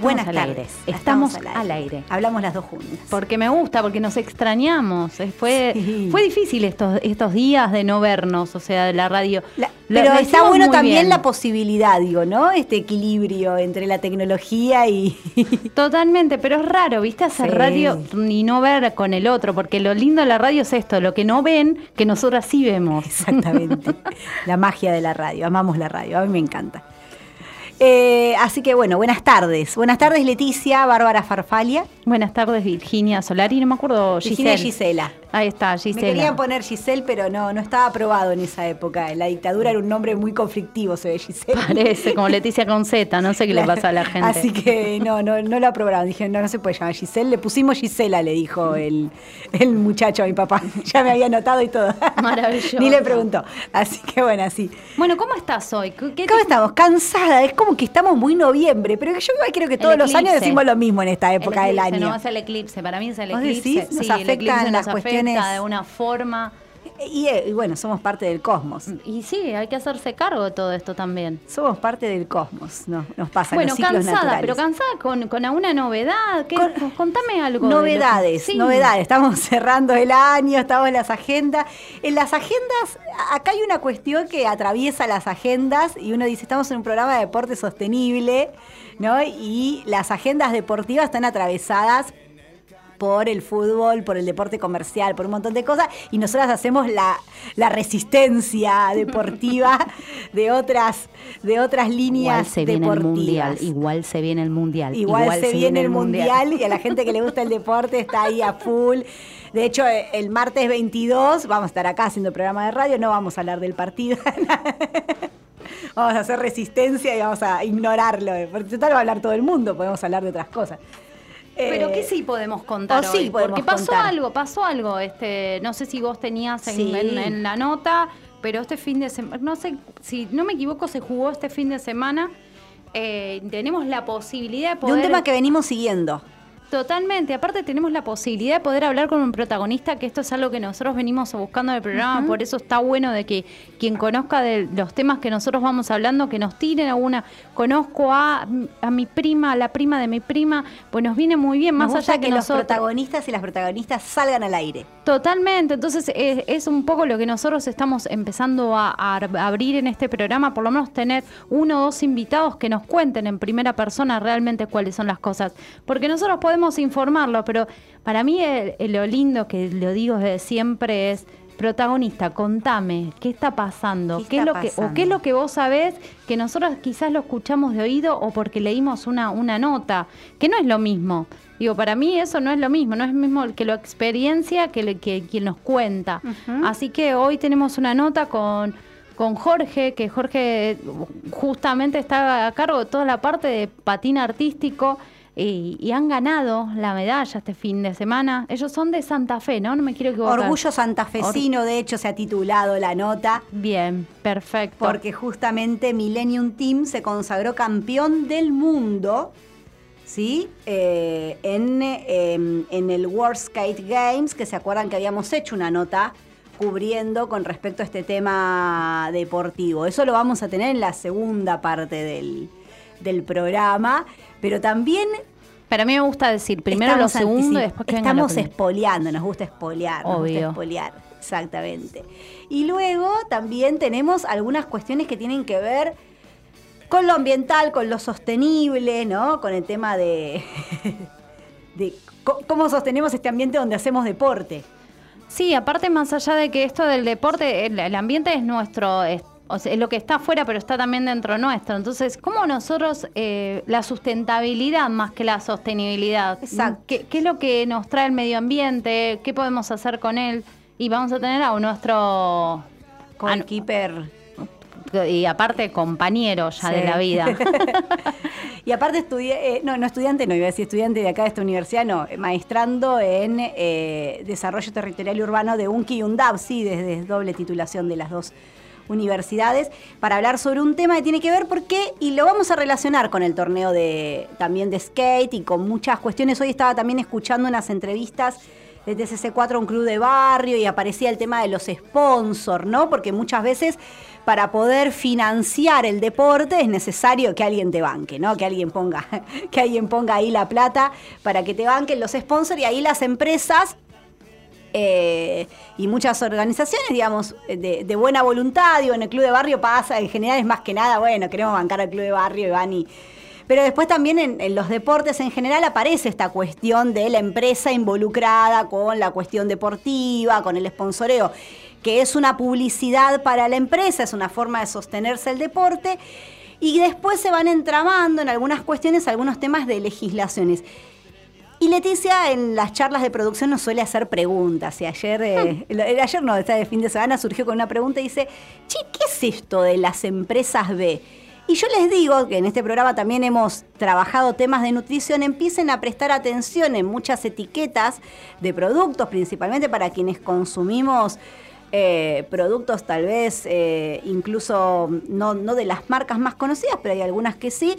Buenas al tardes. aire. Estamos, al, aire. Hablamos las dos juntas. Porque me gusta, porque nos extrañamos. Eh, Fue, Sí. fue difícil estos, estos días de no vernos, o sea, de la radio. La- pero está bueno también bien. la posibilidad, digo, ¿no? Este equilibrio entre la tecnología y... Totalmente, pero es raro, ¿viste? Hacer Sí. radio y no ver con el otro, porque lo lindo de la radio es esto, lo que no ven, que nosotras sí vemos. Exactamente. la magia de la radio. Amamos la radio. A mí me encanta. Eh, así que bueno, buenas tardes. Buenas tardes, Leticia, Bárbara Farfalia. Buenas tardes, Virginia Solari, no me acuerdo, Virginia. Gisela. Ahí está, Me Gisela. querían poner Giselle, pero no, no estaba aprobado en esa época. En la dictadura era un nombre muy conflictivo, se ve Giselle. Parece, como Leticia con Z, no sé qué le pasa a la gente. Así que no, no, no lo aprobaron. Dijeron, no, no se puede llamar Giselle. Le pusimos Gisela, le dijo el, el muchacho a mi papá. Ya me había anotado y todo. Maravilloso. Ni le preguntó. Así que bueno, así. Bueno, ¿cómo estás hoy? ¿Qué te- ¿Cómo estamos? Cansada. Es como que estamos muy noviembre, pero yo creo que todos los años decimos lo mismo en esta El época del año. No, es el eclipse. Para mí es el ¿Vos eclipse. decís? Nos sí, el afectan eclipse las cuestiones- de una forma. Y, eh, y bueno, somos parte del cosmos. Y sí, hay que hacerse cargo de todo esto también. Somos parte del cosmos, no, nos pasa bueno, los ciclos cansada, naturales. pero cansada con, con alguna novedad. ¿Qué- Con- contame algo. de lo que- Novedades, Sí. novedades. Estamos cerrando el año, estamos en las agendas. En las agendas, acá hay una cuestión que atraviesa las agendas y uno dice, estamos en un programa de deporte sostenible, ¿no? Y las agendas deportivas están atravesadas por el fútbol, por el deporte comercial, por un montón de cosas, y nosotras hacemos la, la resistencia deportiva de otras, de otras líneas Igual se viene el deportivas. mundial. Igual se viene el mundial. Igual, se, viene el mundial. y a la gente que le gusta el deporte está ahí a full. De hecho, eh, el martes 22 vamos a estar acá haciendo programa de radio, no vamos a hablar del partido. vamos a hacer resistencia y vamos a ignorarlo. Porque total va a hablar todo el mundo, podemos hablar de otras cosas. Pero Eh, que sí podemos contar sí podemos porque pasó contar. algo, pasó algo, este, no sé si vos tenías en, Sí. en- en la nota, pero este fin de semana, no sé, si no me equivoco, se jugó este fin de semana. eh, tenemos la posibilidad de De poder un tema que venimos siguiendo. Totalmente, aparte tenemos la posibilidad de poder hablar con un protagonista, que esto es algo que nosotros venimos buscando en el programa, por eso está bueno de que quien conozca de los temas que nosotros vamos hablando, que nos tiren alguna, conozco a, a mi prima, a la prima de mi prima, pues nos viene muy bien, más Nos gusta allá que, que, los nosotros... protagonistas y las protagonistas salgan al aire. Totalmente, entonces es, es un poco lo que nosotros estamos empezando a abrir en este programa, por lo menos tener uno o dos invitados que nos cuenten en primera persona realmente cuáles son las cosas, porque nosotros podemos informarlo, pero para mí el- el- lo lindo que lo digo desde siempre es protagonista, contame, ¿qué está pasando? ¿Qué es está lo que o qué es lo que vos sabés que nosotros quizás lo escuchamos de oído o porque leímos una una nota, que no es lo mismo. Digo, para mí eso no es lo mismo, no es lo mismo que la experiencia que, le- que quien nos cuenta. Así que hoy tenemos una nota con, con Jorge, que Jorge justamente está a cargo de toda la parte de patín artístico y, y han ganado la medalla este fin de semana. Ellos son de Santa Fe, ¿no? No me quiero equivocar. Orgullo santafesino, de hecho, se ha titulado la nota. Bien, perfecto. Porque justamente Millennium Team se consagró campeón del mundo, ¿sí? Eh, en, eh, en el World Skate Games, que se acuerdan que habíamos hecho una nota cubriendo con respecto a este tema deportivo. Eso lo vamos a tener en la segunda parte del, del programa, pero también Para mí me gusta decir primero lo estamos segundo y después que lo Estamos espoleando, nos gusta espolear, nos gusta Obvio. espolear, exactamente. Y luego también tenemos algunas cuestiones que tienen que ver con lo ambiental, con lo sostenible, ¿no? Con el tema de, de cómo sostenemos este ambiente donde hacemos deporte. Sí, aparte más allá de que esto del deporte, el, el ambiente es nuestro, es, o sea, es lo que está afuera, pero está también dentro nuestro. Entonces, ¿cómo nosotros, eh, la sustentabilidad más que la sostenibilidad? Exacto. ¿Qué, qué es lo que nos trae el medio ambiente? ¿Qué podemos hacer con él? Y vamos a tener a nuestro... Keeper y aparte compañero ya de la vida. y aparte estudié, eh, no, no estudiante, no iba a decir estudiante de acá de esta universidad, no, eh, maestrando en eh, desarrollo territorial y urbano de UNCI y UNDAP, sí, desde doble titulación de las dos universidades, para hablar sobre un tema que tiene que ver por qué, y lo vamos a relacionar con el torneo de también de skate y con muchas cuestiones. Hoy estaba también escuchando unas entrevistas de TCC4 a un club de barrio y aparecía el tema de los sponsors, ¿no? Porque muchas veces para poder financiar el deporte es necesario que alguien te banque, ¿no? Que alguien ponga, que alguien ponga ahí la plata para que te banquen los sponsors y ahí las empresas eh, y muchas organizaciones, digamos, de, buena voluntad, digo, en el club de barrio pasa, en general es más que nada, bueno, queremos bancar al club de barrio y van y... Pero después también en, en los deportes en general aparece esta cuestión de la empresa involucrada con la cuestión deportiva, con el sponsoreo, que es una publicidad para la empresa, es una forma de sostenerse el deporte. Y después se van entramando en algunas cuestiones algunos temas de legislaciones. Y Leticia en las charlas de producción nos suele hacer preguntas. Y ayer, eh, el- el- ayer no, este fin de semana surgió con una pregunta y dice, che, ¿qué es esto de las empresas B? Y yo les digo que en este programa también hemos trabajado temas de nutrición, empiecen a prestar atención en muchas etiquetas de productos, principalmente para quienes consumimos eh, productos tal vez eh, incluso no, no de las marcas más conocidas, pero hay algunas que sí,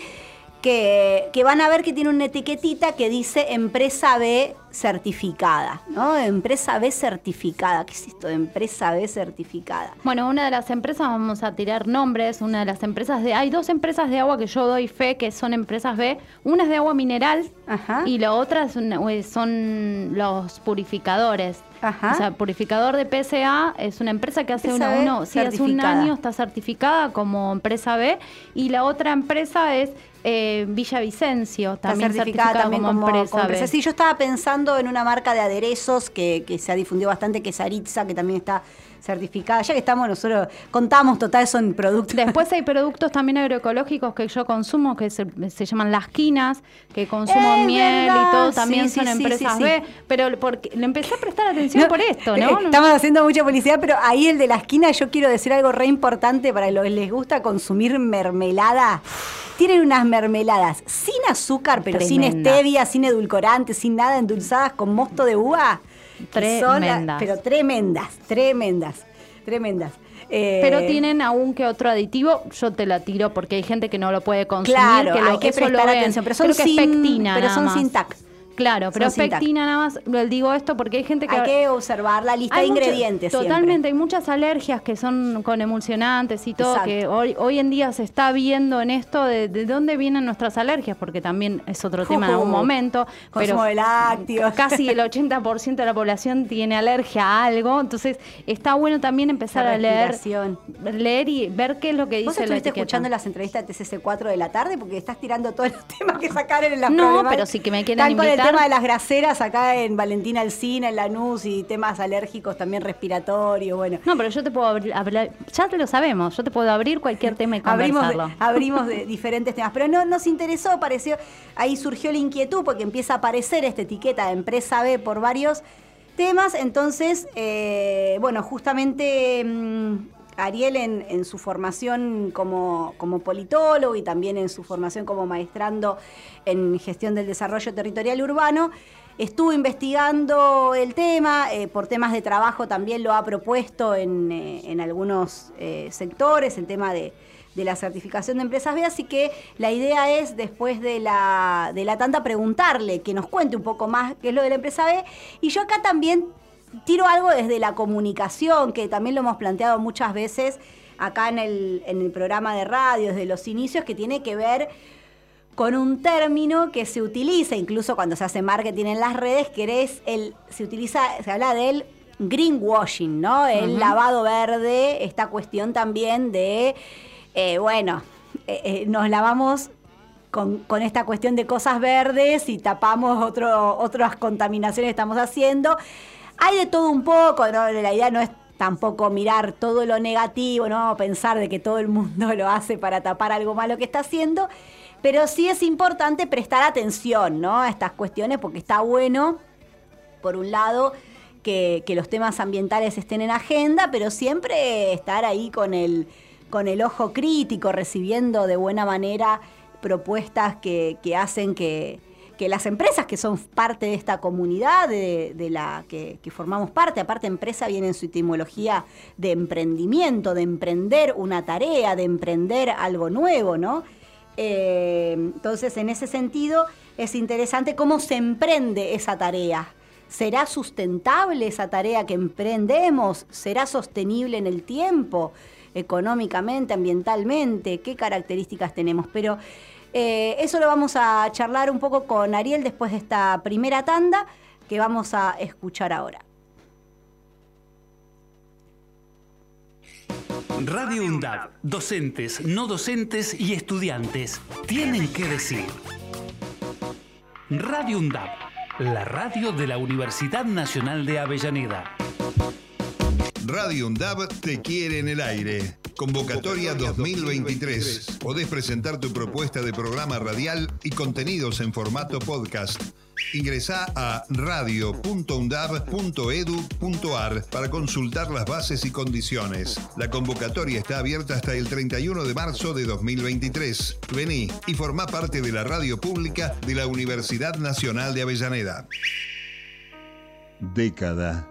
que, que van a ver que tiene una etiquetita que dice empresa B certificada, ¿no? Empresa B certificada. ¿Qué es esto de empresa B certificada? Bueno, una de las empresas, vamos a tirar nombres, una de las empresas de... Hay dos empresas de agua que yo doy fe que son empresas B. Una es de agua mineral Ajá. y la otra es una- eh, son los purificadores. Ajá. O sea, purificador de PSA es una empresa que hace, B uno, sí, hace un año está certificada como empresa B y la otra empresa es eh, Villavicencio, Está también certificada, como, empresa, como empresa. Sí, yo estaba pensando en una marca de aderezos que, que se ha difundido bastante, que es Aritza, que también está certificada. Ya que estamos nosotros, contamos, total, son productos. Después hay productos también agroecológicos que yo consumo, que se, se llaman las quinas, que consumo miel verdad, y todo, también sí, son sí, empresas sí. B, pero porque le empecé a prestar atención No, por esto, eh, ¿no? Estamos haciendo mucha publicidad, pero ahí el de la esquina yo quiero decir algo re importante para los que les gusta consumir mermelada. Tienen unas mermeladas sin azúcar, pero sin stevia, sin edulcorantes, sin nada, endulzadas con mosto de uva. La- Tremendas. pero tremendas, tremendas, tremendas. Eh, Pero tienen aún que otro aditivo, yo te la tiro porque hay gente que no lo puede consumir. Claro, que lo- hay que prestar atención, pero son sin- pero son sin TAC. Claro, pero pectina nada más. Digo esto porque hay gente que Hay que observar la lista de ingredientes. Totalmente, hay muchas alergias que son con emulsionantes y todo, Exacto. que hoy, hoy en día se está viendo en esto de, de dónde vienen nuestras alergias, porque también es otro tema en algún momento. Consumo pero de lácteos. casi el 80% de la población tiene alergia a algo, entonces está bueno también empezar La a leer, leer y ver qué es lo que dice ¿Vos la estuviste etiqueta. escuchando las entrevistas de TCC4 de la tarde? Porque estás tirando todos los temas que sacaron en las No, pero sí que me quieren con el tema de las graseras acá en Valentina Alcina, en Lanús, y temas alérgicos también respiratorios, bueno. No, pero yo te puedo hablar, ya te lo sabemos, yo te puedo abrir cualquier tema y Abrimos de, conversarlo. abrimos de diferentes temas, pero no nos interesó, pareció, ahí surgió la inquietud porque empieza a aparecer esta etiqueta de empresa B por varios temas, entonces, eh, bueno, justamente mm, Ariel en, su formación como, como politólogo y también en su formación como maestrando en gestión del desarrollo territorial urbano, Estuvo investigando el tema, eh, por temas de trabajo también lo ha propuesto en, eh, en algunos eh, sectores, el tema de, de la certificación de empresas B, así que la idea es, después de la, de la tanta, preguntarle que nos cuente un poco más qué es lo de la empresa B. Y yo acá también tiro algo desde la comunicación, que también lo hemos planteado muchas veces acá en el, en el programa de radio, desde los inicios, que tiene que ver con un término que se utiliza incluso cuando se hace marketing en las redes, que es el, se utiliza, se habla del greenwashing, ¿no? El lavado verde, esta cuestión también de, eh, bueno, eh, eh, nos lavamos con, con esta cuestión de cosas verdes y tapamos otro, otras contaminaciones que estamos haciendo. Hay de todo un poco, ¿no? La idea no es tampoco mirar todo lo negativo, no pensar de que todo el mundo lo hace para tapar algo malo que está haciendo, pero sí es importante prestar atención ¿no? a estas cuestiones porque está bueno, por un lado, que, los temas ambientales estén en agenda, pero siempre estar ahí con el con el ojo crítico, recibiendo de buena manera propuestas que, hacen que, las empresas que son parte de esta comunidad de, la que, formamos parte, aparte empresa viene en su etimología de emprendimiento, de emprender una tarea, de emprender algo nuevo, ¿no? Eh, entonces, en ese sentido, es interesante cómo se emprende esa tarea. ¿Será sustentable esa tarea que emprendemos? ¿Será sostenible en el tiempo? económicamente, ambientalmente, qué características tenemos. Pero eh, eso lo vamos a charlar un poco con Ariel después de esta primera tanda que vamos a escuchar ahora. Radio UNDAD, docentes, no docentes y estudiantes tienen que decir. Radio UNDAD, la radio de la Universidad Nacional de Avellaneda. Radio UNDAB te quiere en el aire. Convocatoria 2023. Podés presentar tu propuesta de programa radial y contenidos en formato podcast. Ingresá a radio.undab.edu.ar para consultar las bases y condiciones. La convocatoria está abierta hasta el 31 de marzo de 2023. Vení y formá parte de la radio pública de la Universidad Nacional de Avellaneda. Década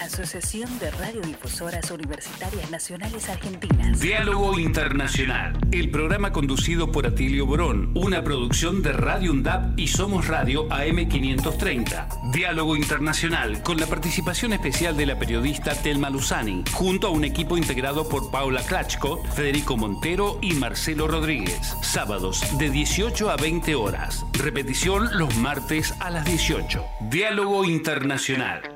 Asociación de Radiodifusoras Universitarias Nacionales Argentinas. Diálogo Internacional, el programa conducido por Atilio Borón, una producción de Radio UNDAP y Somos Radio AM530. Diálogo Internacional, con la participación especial de la periodista Telma Luzani, junto a un equipo integrado por Paula Klachko, Federico Montero y Marcelo Rodríguez. Sábados de 18 a 20 horas. Repetición los martes a las 18. Diálogo Internacional.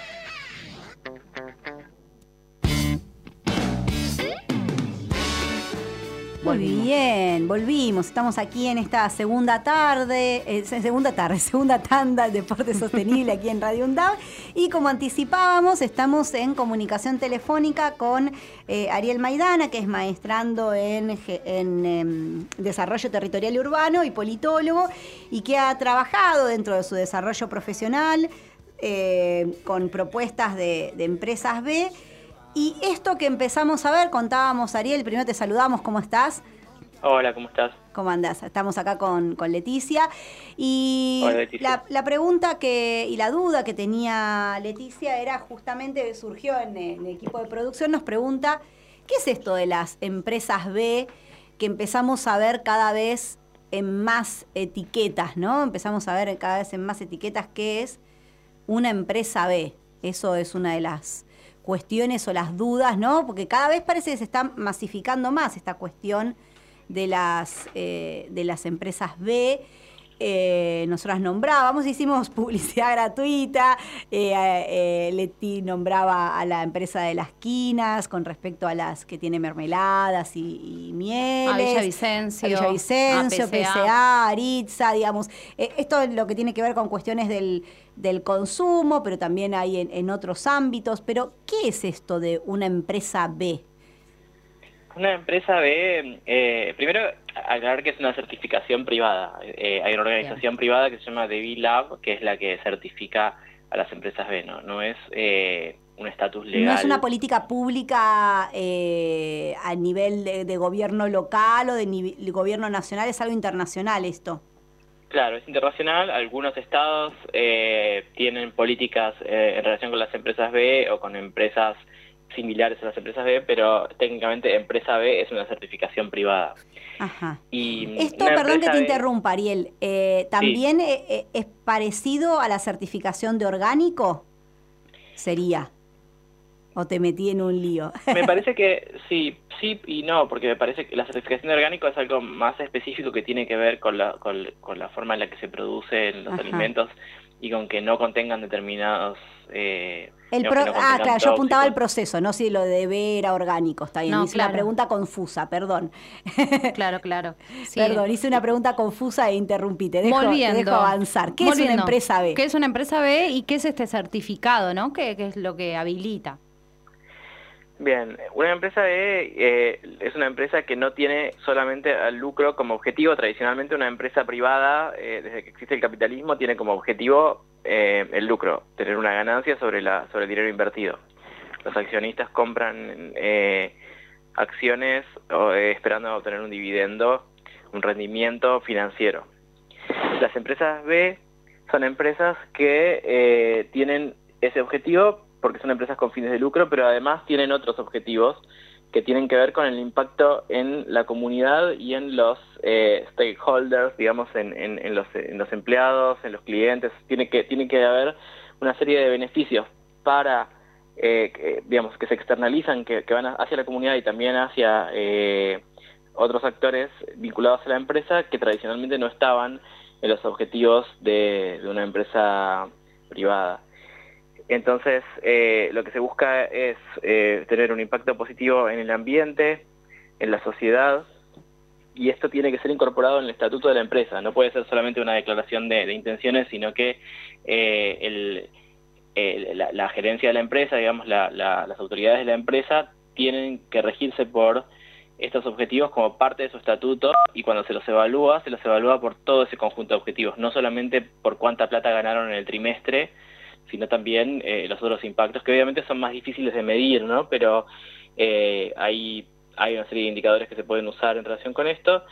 Muy bien, volvimos. Estamos aquí en esta segunda tarde, eh, segunda tarde, segunda tanda de Deporte Sostenible aquí en Radio UNDAV. Y como anticipábamos, estamos en comunicación telefónica con eh, Ariel Maidana, que es maestrando en, em, Desarrollo Territorial y Urbano y politólogo, y que ha trabajado dentro de su desarrollo profesional eh, con propuestas de, de empresas B y esto que empezamos a ver, contábamos, Ariel, primero te saludamos, ¿cómo estás? Hola, ¿cómo estás? ¿Cómo andás? Estamos acá con, Leticia. Y La, pregunta que y la duda que tenía Leticia era justamente, surgió en, el equipo de producción, nos pregunta, ¿qué es esto de las empresas B que empezamos a ver cada vez en más etiquetas, ¿no? Empezamos a ver cada vez en más etiquetas qué es una empresa B. Eso es una de las cuestiones o las dudas, ¿no? Porque cada vez parece que se está masificando más esta cuestión de las, eh, de las empresas B eh, nosotras nombrábamos, hicimos publicidad gratuita, eh, eh, Leti nombraba a la empresa de las quinas con respecto a las que tiene mermeladas y, y mieles. A Villavicencio, a Villavicencio, a PCA. PCA, Aritza, digamos. Esto es lo que tiene que ver con cuestiones del, del consumo, pero también hay en, en otros ámbitos. Pero, ¿qué es esto de una empresa B? Una empresa B, eh, primero aclarar que es una certificación privada. Eh, hay una organización privada que se llama The Lab, que es la que certifica a las empresas B, no, no es eh, un estatus legal. No es una política pública eh, a nivel de, de gobierno local o de de gobierno nacional, es algo internacional esto. Claro, es internacional. Algunos estados eh, tienen políticas eh, en relación con las empresas B o con empresas similares a las empresas B, pero técnicamente empresa B es una certificación privada. Ajá. Y Esto, perdón que te B- interrumpa, Ariel, eh, ¿también eh, eh, es parecido a la certificación de orgánico? Sería. ¿O te metí en un lío? Me parece que sí, sí y no, porque me parece que la certificación de orgánico es algo más específico que tiene que ver con la, con, con la forma en la que se producen los Ajá. alimentos y con que no contengan determinados... Eh, El pro- no ah, claro, yo apuntaba al tóxicos. proceso, no si lo de B era orgánico, está bien. No, hice una pregunta confusa, perdón. Claro, claro. Sí. Perdón, hice una pregunta confusa e interrumpí. Te dejo, te dejo avanzar. ¿Qué es una empresa B? ¿Qué es una empresa B y qué es este certificado, no? ¿Qué, qué es lo que habilita? Bien, una empresa B eh, es una empresa que no tiene solamente al lucro como objetivo. Tradicionalmente una empresa privada, eh, desde que existe el capitalismo, tiene como objetivo eh, el lucro, tener una ganancia sobre, la, sobre el dinero invertido. Los accionistas compran acciones esperando obtener un dividendo, un rendimiento financiero. Las empresas B son empresas que tienen ese objetivo porque son empresas con fines de lucro, pero además tienen otros objetivos que tienen que ver con el impacto en la comunidad y en los eh, stakeholders, digamos, en, los, empleados, en los clientes. Tiene que, tiene que haber una serie de beneficios para, eh, que, digamos, que se externalizan, que, van hacia la comunidad y también hacia eh, otros actores vinculados a la empresa que tradicionalmente no estaban en los objetivos de una empresa privada. Entonces, eh, lo que se busca es eh, tener un impacto positivo en el ambiente, en la sociedad, y esto tiene que ser incorporado en el estatuto de la empresa. No puede ser solamente una declaración de, intenciones, sino que eh, el- la, la gerencia de la empresa, digamos, la- la- las autoridades de la empresa tienen que regirse por estos objetivos como parte de su estatuto y cuando se los evalúa, se los evalúa por todo ese conjunto de objetivos, no solamente por cuánta plata ganaron en el trimestre, sino también eh, los otros impactos que obviamente son más difíciles de medir, ¿no? Pero eh, hay, hay una serie de indicadores que se pueden usar en relación con esto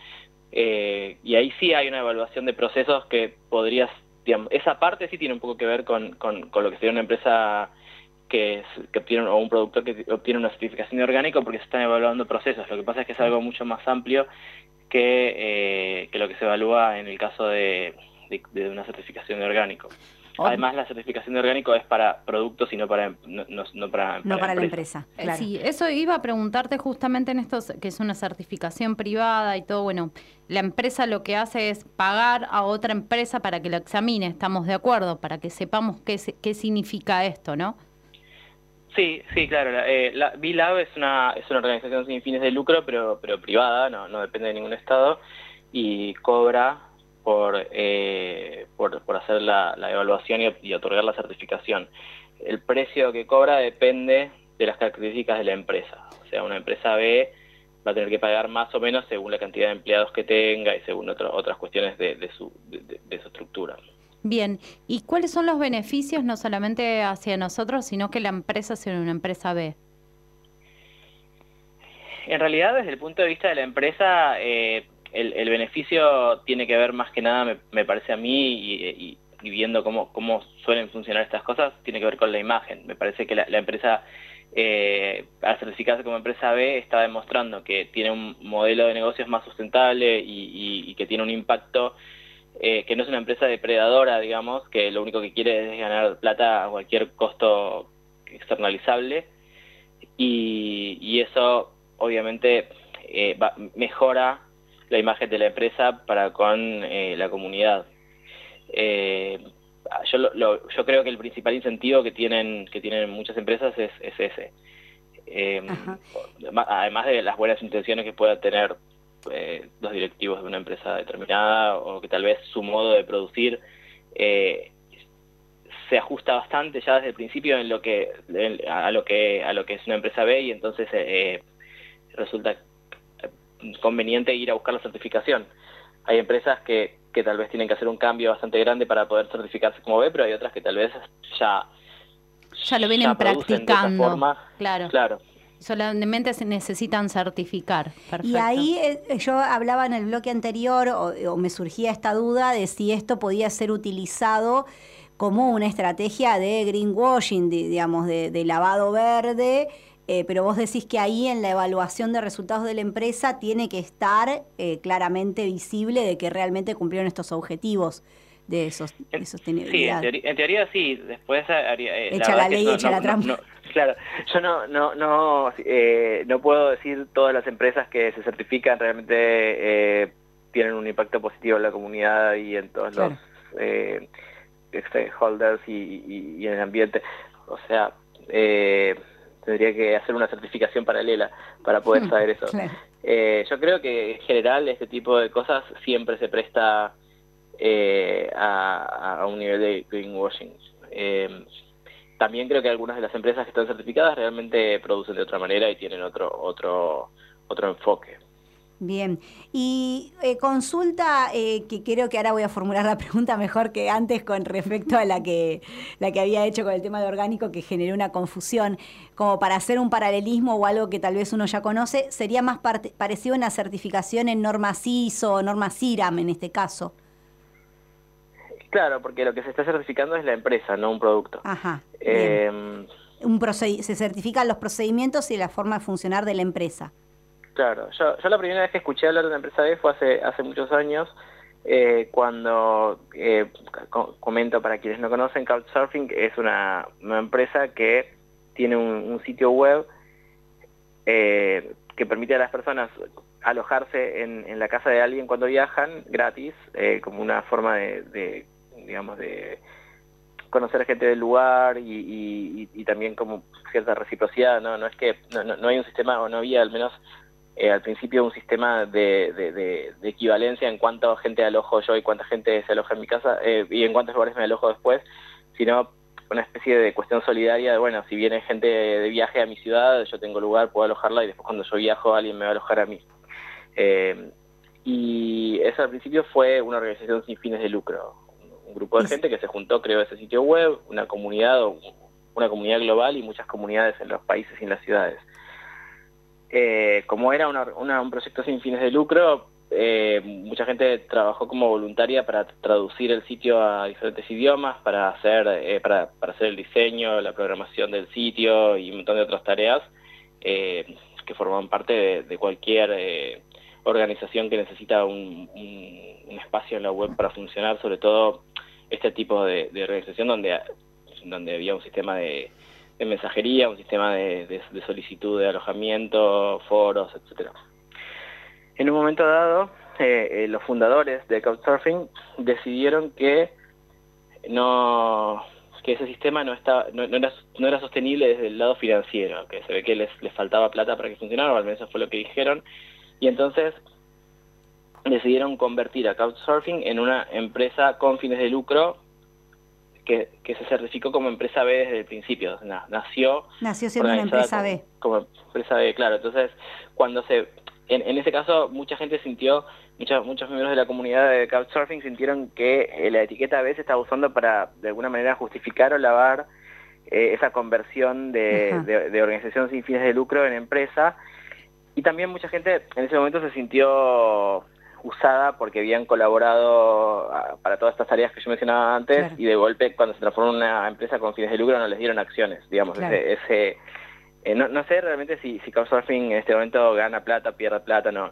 eh, y ahí sí hay una evaluación de procesos que podrías, esa parte sí tiene un poco que ver con, con, lo que sería una empresa que, que obtiene, o un productor que obtiene una certificación de orgánico porque se están evaluando procesos. Lo que pasa es que es algo mucho más amplio que, eh, que lo que se evalúa en el caso de, de- de una certificación de orgánico. Además, la certificación de orgánico es para productos y no para, no, no- no para, No para la empresa. Eh, claro. Sí, eso iba a preguntarte justamente en esto, que es una certificación privada y todo. Bueno, la empresa lo que hace es pagar a otra empresa para que lo examine, estamos de acuerdo, para que sepamos qué, se- qué significa esto, ¿no? Sí, sí, claro. La, eh, la B-Lab es una, es una organización sin fines de lucro, pero, pero privada, no, no depende de ningún estado, y cobra por, eh, por, por hacer la, la evaluación y, y otorgar la certificación. El precio que cobra depende de las características de la empresa. O sea, una empresa B va a tener que pagar más o menos según la cantidad de empleados que tenga y según otro- otras cuestiones de, de su, de- de- de su estructura. Bien, ¿y cuáles son los beneficios no solamente hacia nosotros, sino que la empresa sea una empresa B? En realidad, desde el punto de vista de la empresa, eh, el, beneficio tiene que ver más que nada, me, parece a mí, y, viendo cómo, suelen funcionar estas cosas, tiene que ver con la imagen. Me parece que la, la empresa, eh, al certificarse como empresa B, está demostrando que tiene un modelo de negocios más sustentable y, que tiene un impacto, eh, que no es una empresa depredadora, digamos, que lo único que quiere es ganar plata a cualquier costo externalizable y, eso obviamente eh, mejora la imagen de la empresa para con eh, la comunidad. Eh, yo, lo- yo creo que el principal incentivo que tienen que tienen muchas empresas es, es ese. Eh, ma- además de las buenas intenciones que puedan tener eh, los directivos de una empresa determinada o que tal vez su modo de producir eh, se ajusta bastante ya desde el principio en lo que en- a lo que a lo que es una empresa B y entonces eh, resulta conveniente ir a buscar la certificación. Hay empresas que, que tal vez tienen que hacer un cambio bastante grande para poder certificarse como B, pero hay otras que tal vez ya Ya lo vienen ya producen de esa practicando. forma. Claro. Claro. Solamente se necesitan certificar. Perfecto. Y ahí eh, yo hablaba en el bloque anterior, o, o me surgía esta duda de si esto podía ser utilizado como una estrategia de greenwashing, de- digamos, de, de lavado verde, eh, pero vos decís que ahí en la evaluación de resultados de la empresa tiene que estar eh, claramente visible de que realmente cumplieron estos objetivos de, sos- de Sí, en, sostenibilidad. teoría, en teoría sí. Después haría. eh, Echa la que ley, echa no- la no- trampa. no- claro, yo no no no eh, no puedo decir todas las empresas que se certifican realmente eh, tienen un impacto positivo en la comunidad y en todos Claro. los eh, stakeholders y, y- y en el ambiente. O sea, eh, tendría que hacer una certificación paralela para poder Hmm, saber eso. claro. Eh, yo creo que en general este tipo de cosas siempre se presta eh, a, a un nivel de greenwashing. Eh, también creo que algunas de las empresas que están certificadas realmente producen de otra manera y tienen otro otro otro enfoque. Bien, y eh, consulta eh, que creo que ahora voy a formular la pregunta mejor que antes con respecto a la que, la que había hecho con el tema de orgánico que generó una confusión, como para hacer un paralelismo o algo que tal vez uno ya conoce, sería más parecido a una certificación en norma CISO o norma CIRAM en este caso. Claro, porque lo que se está certificando es la empresa, no un producto. Ajá. Eh, Un se certifican los procedimientos y la forma de funcionar de la empresa. Claro, yo, yo la primera vez que escuché hablar de una empresa B fue hace, hace muchos años, eh, cuando, eh, co- comento para quienes no conocen, Couchsurfing es una, una empresa que tiene un, sitio web eh, que permite a las personas alojarse en, en la casa de alguien cuando viajan gratis, como una forma de, de, digamos, de conocer gente del lugar y, también como cierta reciprocidad, ¿no? No es que no- no hay un sistema, o no había al menos eh, al principio un sistema de, de- de- de equivalencia en cuánta gente alojo yo y cuánta gente se aloja en mi casa eh, y en cuántos lugares me alojo después, sino una especie de cuestión solidaria de, bueno, si viene gente de viaje a mi ciudad, yo tengo lugar, puedo alojarla y después cuando yo viajo alguien me va a alojar a mí. Eh, y eso al principio fue una organización sin fines de lucro, un grupo de gente que se juntó, creó ese sitio web, una comunidad, una comunidad global y muchas comunidades en los países y en las ciudades. Eh, como era una- una- un proyecto sin fines de lucro, eh, mucha gente trabajó como voluntaria para traducir el sitio a diferentes idiomas, para hacer, eh, para, para hacer el diseño, la programación del sitio y un montón de otras tareas eh, que forman parte de, de cualquier eh, organización que necesita un, espacio en la web para funcionar, sobre todo este tipo de, de organización donde, donde había un sistema de, de mensajería, un sistema de, de- solicitud de alojamiento, foros, etcétera. En un momento dado, eh, eh, los fundadores de Couchsurfing decidieron que no que ese sistema no está no, no era no era sostenible desde el lado financiero, que se ve que les, les faltaba plata para que funcionara, o al menos eso fue lo que dijeron, y entonces decidieron convertir a Couchsurfing en una empresa con fines de lucro que, que se certificó como empresa B desde el principio, Na- nació Nació siendo una empresa B. como empresa B, claro. Entonces, cuando se, en, en ese caso, mucha gente sintió, muchos muchos miembros de la comunidad de Couchsurfing sintieron que eh, la etiqueta B se estaba usando para, de alguna manera, justificar o lavar eh, esa conversión de, de- de organización sin fines de lucro en empresa. Y también mucha gente en ese momento se sintió usada porque habían colaborado ah, para todas estas tareas que yo mencionaba antes Claro. y de golpe cuando se transformó en una empresa con fines de lucro no les dieron acciones, digamos, Claro. ese, ese eh, no, no sé realmente si, si Couchsurfing en este momento gana plata, pierde plata, no,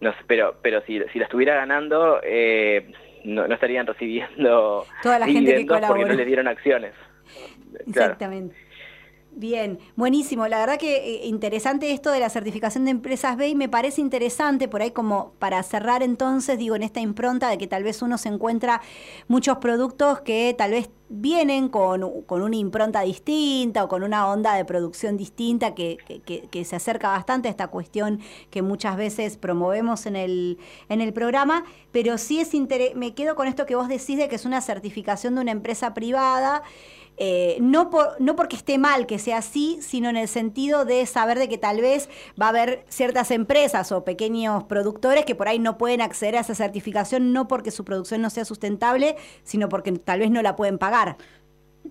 no sé, pero, pero si, si la estuviera ganando, eh, no, no estarían recibiendo Toda la gente que porque no les dieron acciones. Claro. Exactamente. Bien, buenísimo. La verdad que eh, interesante esto de la certificación de empresas B y me parece interesante por ahí como para cerrar entonces, digo, en esta impronta de que tal vez uno se encuentra muchos productos que tal vez vienen con, con una impronta distinta o con una onda de producción distinta que, que- que se acerca bastante a esta cuestión que muchas veces promovemos en el, en el programa, pero sí es me quedo con esto que vos decís de que es una certificación de una empresa privada. Eh, no, por, no porque esté mal que sea así, sino en el sentido de saber de que tal vez va a haber ciertas empresas o pequeños productores que por ahí no pueden acceder a esa certificación, no porque su producción no sea sustentable, sino porque tal vez no la pueden pagar.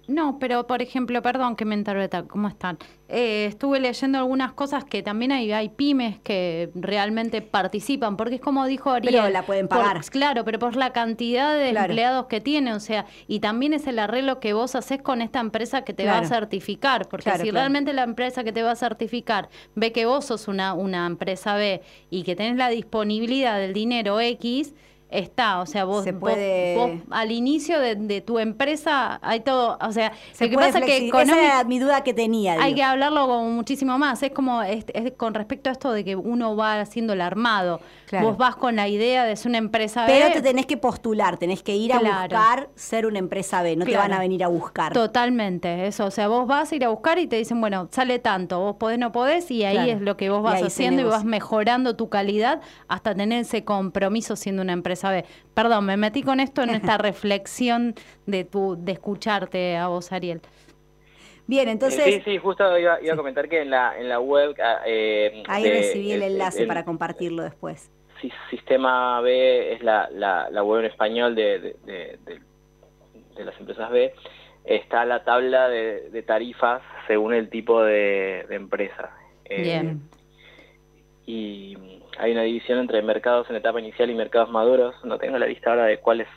No, pero por ejemplo, perdón que me interpreta, ¿cómo están? Eh, estuve leyendo algunas cosas que también hay, hay pymes que realmente participan, porque es como dijo Ariel. Pero la pueden por- pagar. claro, pero por la cantidad de Claro. empleados que tiene, o sea, y también es el arreglo que vos haces con esta empresa que te va a certificar, porque Claro, si realmente la empresa que te va a certificar ve que vos sos una, una empresa B y que tenés la disponibilidad del dinero X, está, o sea, vos, Se puede- vos al inicio de, de tu empresa hay todo, o sea, Se lo que pasa que flexi- Esa era mi duda que tenía. hay que hablarlo como muchísimo más. Es como es, es con respecto a esto de que uno va haciendo el armado. Claro. Vos vas con la idea de ser una empresa B. Pero te tenés que postular, tenés que ir a buscar ser una empresa B, no te van a venir a buscar. Totalmente, eso. O sea, vos vas a ir a buscar y te dicen, bueno, sale tanto, vos podés, no podés, y ahí es lo que vos vas haciendo y vas mejorando tu calidad hasta tener ese compromiso siendo una empresa B. Perdón, me metí con esto en esta reflexión de tu, de escucharte a vos, Ariel. Bien, Eh, entonces sí, sí, justo iba, iba a comentar que en la, en la web... ah, eh, ahí de- recibí el el- enlace el- para compartirlo después. Si- Sistema B es la, la, la web en español de, de, de- de- de las empresas B. Está la tabla de, de tarifas según el tipo de, de empresa. Eh, Bien. Y hay una división entre mercados en etapa inicial y mercados maduros. No tengo la lista ahora de cuáles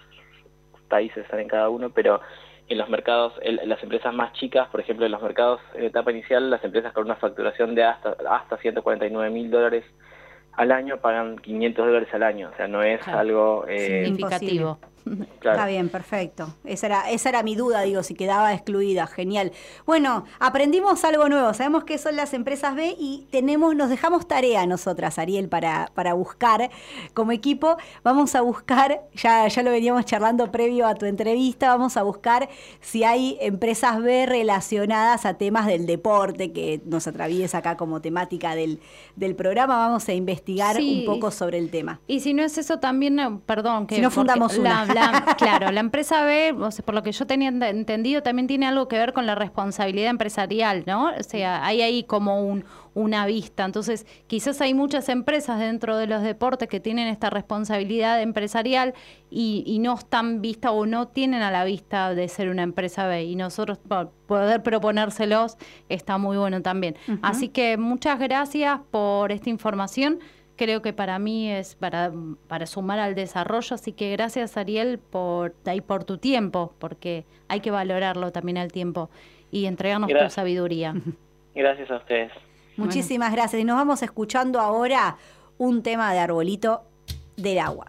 países están en cada uno, pero en los mercados, en las empresas más chicas, por ejemplo, en los mercados en etapa inicial, las empresas con una facturación de hasta, hasta 149 mil dólares al año pagan 500 dólares al año. O sea, no es Claro. algo... eh, Significativo. claro. Está bien, perfecto. Esa era, esa era mi duda, digo, si quedaba excluida. Genial. Bueno, aprendimos algo nuevo. Sabemos qué son las empresas B y tenemos, nos dejamos tarea nosotras, Ariel, para, para buscar como equipo. Vamos a buscar, ya, ya lo veníamos charlando previo a tu entrevista, vamos a buscar si hay empresas B relacionadas a temas del deporte que nos atraviesa acá como temática del, del programa. Vamos a investigar Sí. un poco sobre el tema. Y si no es eso también, perdón, que Si no fundamos una. la- claro, la empresa B, o sea, por lo que yo tenía ent- entendido, también tiene algo que ver con la responsabilidad empresarial, ¿no? O sea, hay ahí como un, una vista. Entonces, quizás hay muchas empresas dentro de los deportes que tienen esta responsabilidad empresarial y, y no están vistas o no tienen a la vista de ser una empresa B. Y nosotros po- poder proponérselos está muy bueno también. Así que muchas gracias por esta información creo que para mí es para, para sumar al desarrollo, así que gracias Ariel por, y por tu tiempo, porque hay que valorarlo también al tiempo y entregarnos tu sabiduría. Gracias a ustedes. Muchísimas gracias. Y nos vamos escuchando ahora un tema de arbolito del agua.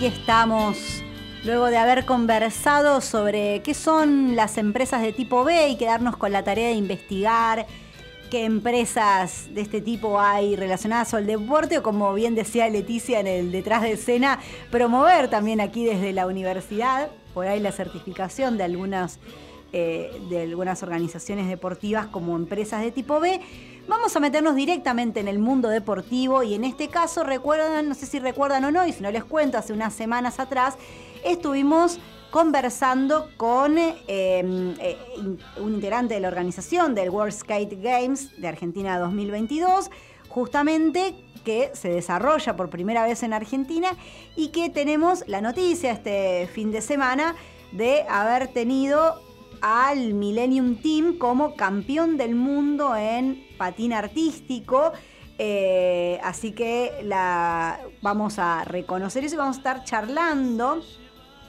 Aquí estamos, luego de haber conversado sobre qué son las empresas de tipo B y quedarnos con la tarea de investigar qué empresas de este tipo hay relacionadas al deporte o como bien decía Leticia en el detrás de escena, promover también aquí desde la universidad, por ahí la certificación de algunas, eh, de algunas organizaciones deportivas como empresas de tipo B. Vamos a meternos directamente en el mundo deportivo y en este caso recuerdan, no sé si recuerdan o no, y si no les cuento, hace unas semanas atrás estuvimos conversando con eh, eh, un integrante de la organización del World Skate Games de Argentina 2022, justamente que se desarrolla por primera vez en Argentina y que tenemos la noticia este fin de semana de haber tenido al Millennium Team como campeón del mundo en patín artístico. Eh, así que la, vamos a reconocer eso y vamos a estar charlando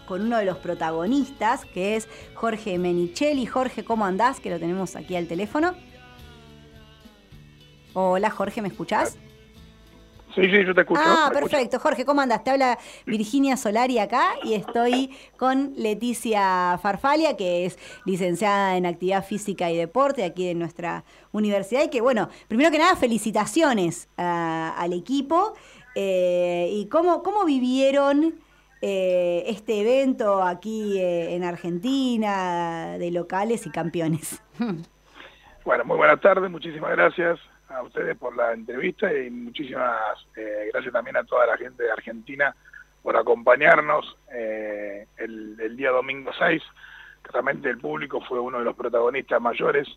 con uno de los protagonistas, que es Jorge Menichelli. Jorge, ¿cómo andás? Que lo tenemos aquí al teléfono. Hola Jorge, ¿me escuchás? Sí, sí, yo te escucho. Ah, perfecto. Jorge, ¿cómo andas? Te habla Virginia Solari acá y estoy con Leticia Farfalia, que es licenciada en Actividad Física y Deporte aquí en nuestra universidad. Y que, bueno, primero que nada, felicitaciones ah, al equipo. Eh, ¿Y cómo, cómo vivieron eh, este evento aquí eh, en Argentina de locales y campeones? Bueno, muy buenas tardes, muchísimas gracias a ustedes por la entrevista y muchísimas eh, gracias también a toda la gente de Argentina por acompañarnos eh, el, día domingo 6. Realmente el público fue uno de los protagonistas mayores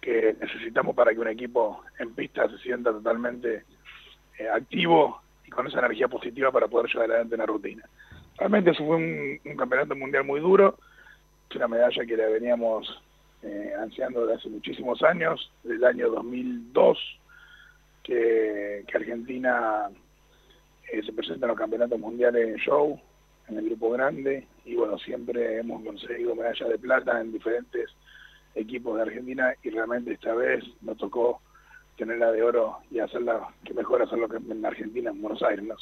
que necesitamos para que un equipo en pista se sienta totalmente eh, activo y con esa energía positiva para poder llevar adelante una rutina. Realmente eso fue un, un campeonato mundial muy duro, es una medalla que la veníamos eh, ansiando desde hace muchísimos años, desde el año 2002, que, que Argentina eh, se presenta en los campeonatos mundiales en show, en el grupo grande, y bueno, siempre hemos conseguido medallas de plata en diferentes equipos de Argentina, y realmente esta vez nos tocó tenerla de oro y hacerla, que mejor hacerlo que en Argentina, en Buenos Aires, ¿no?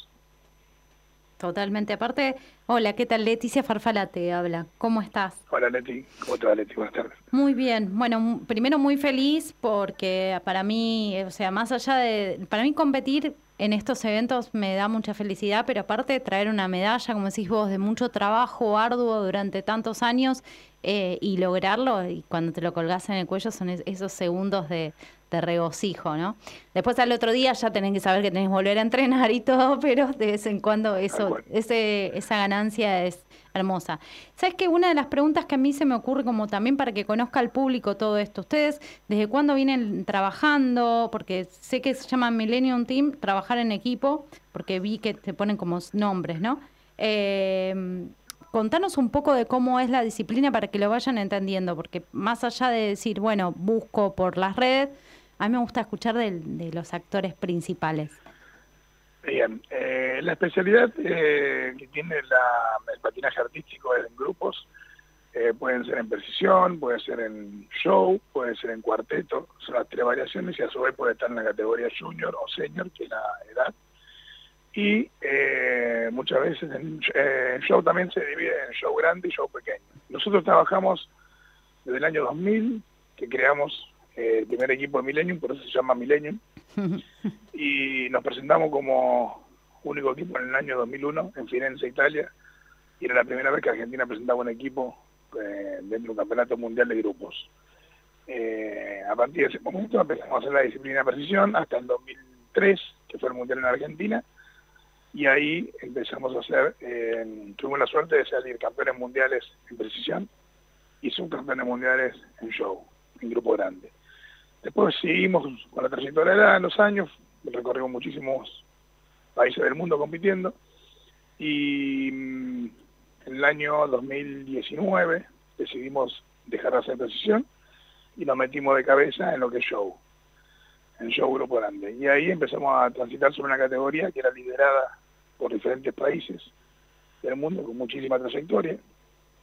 Totalmente. Aparte, hola, ¿qué tal? Leticia Farfala te habla. ¿Cómo estás? Hola Leti, ¿cómo te va Leti? Buenas tardes. Muy bien. Bueno, primero muy feliz porque para mí, eh, o sea, más allá de, para mí competir en estos eventos me da mucha felicidad, pero aparte traer una medalla, como decís vos, de mucho trabajo arduo durante tantos años eh, y lograrlo, y cuando te lo colgás en el cuello son es- esos segundos de, de regocijo, ¿no? Después al otro día ya tenés que saber que tenés que volver a entrenar y todo, pero de vez en cuando eso, ese, esa ganancia es hermosa. ¿Sabes que Una de las preguntas que a mí se me ocurre como también para que conozca el público todo esto, ustedes desde cuándo vienen trabajando, porque sé que se llama Millennium Team, trabajar en equipo, porque vi que te ponen como nombres, ¿no? Eh, contanos un poco de cómo es la disciplina para que lo vayan entendiendo, porque más allá de decir, bueno, busco por las redes, a mí me gusta escuchar de, los actores principales. Bien, eh, la especialidad eh, que tiene la- el patinaje artístico es en grupos, eh, pueden ser en precisión, puede ser en show, puede ser en cuarteto, son las tres variaciones y a su vez puede estar en la categoría junior o senior, que es la edad. Y eh, muchas veces en, en show también se divide en show grande y show pequeño. Nosotros trabajamos desde el año 2000, que creamos el primer equipo de Millennium, por eso se llama Millennium, y nos presentamos como único equipo en el año 2001 en Firenze, Italia, y era la primera vez que Argentina presentaba un equipo eh, dentro de un campeonato mundial de grupos. Eh, a partir de ese momento empezamos a hacer la disciplina de precisión hasta el 2003, que fue el Mundial en Argentina, y ahí empezamos a hacer, eh, tuvimos la suerte de salir campeones mundiales en precisión y subcampeones mundiales en show, en grupo grande. Después seguimos con la trayectoria de los años, recorrimos muchísimos países del mundo compitiendo y mm, en el año 2019 decidimos dejar de hacer precisión y nos metimos de cabeza en lo que es show, en show grupo grande. Y ahí empezamos a transitar sobre una categoría que era liderada por diferentes países del mundo con muchísima trayectoria